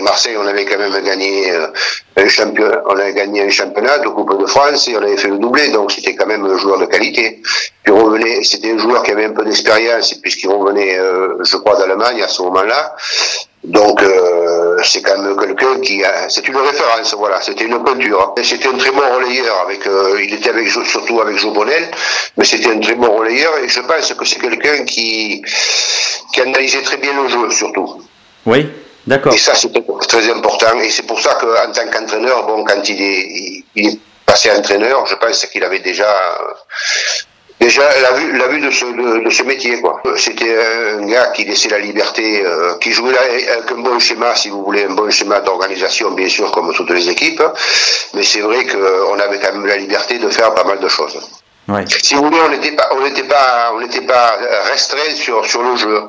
Marseille, on avait quand même gagné euh, un championnat, on un championnat de Coupe de France et on avait fait le doublé, donc c'était quand même un joueur de qualité. Puis revenait, c'était un joueur qui avait un peu d'expérience puisqu'il revenait, euh, je crois, d'Allemagne à ce moment-là. Donc euh, c'est quand même quelqu'un qui a, c'est une référence, voilà, c'était une peinture. Et C'était un très bon relayeur avec, euh, il était avec surtout avec Jobonel, mais c'était un très bon relayeur et je pense que c'est quelqu'un qui qui analysait très bien le jeu surtout. Oui, d'accord. Et ça, c'est très important. Et c'est pour ça qu'en tant qu'entraîneur, bon, quand il est, il- est passé entraîneur, je pense qu'il avait déjà, euh, déjà la vue, de ce, de, ce métier. C'était un gars qui laissait la liberté, euh, qui jouait là avec un bon schéma, si vous voulez, un bon schéma d'organisation, bien sûr, comme toutes les équipes. Mais c'est vrai qu'on avait quand même la liberté de faire pas mal de choses. Ouais. Si vous voulez, on n'était pas, on n'était pas, on n'était pas restreint sur sur le jeu.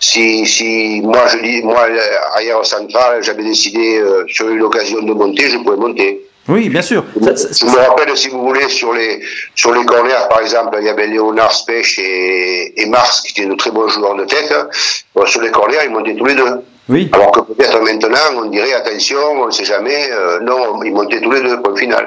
Si si moi je dis, moi arrière central, j'avais décidé euh, sur une occasion de monter, je pouvais monter. Oui, bien sûr. Ça- ça- Je me rappelle, si vous voulez, sur les sur les corners, par exemple, il y avait Léonard Spech et, et Mars, qui étaient de très bons joueurs de tête. Bon, sur les corners, ils montaient tous les deux. Oui. Alors que peut-être maintenant, on dirait attention, on ne sait jamais. euh, non, ils montaient tous les deux, point final.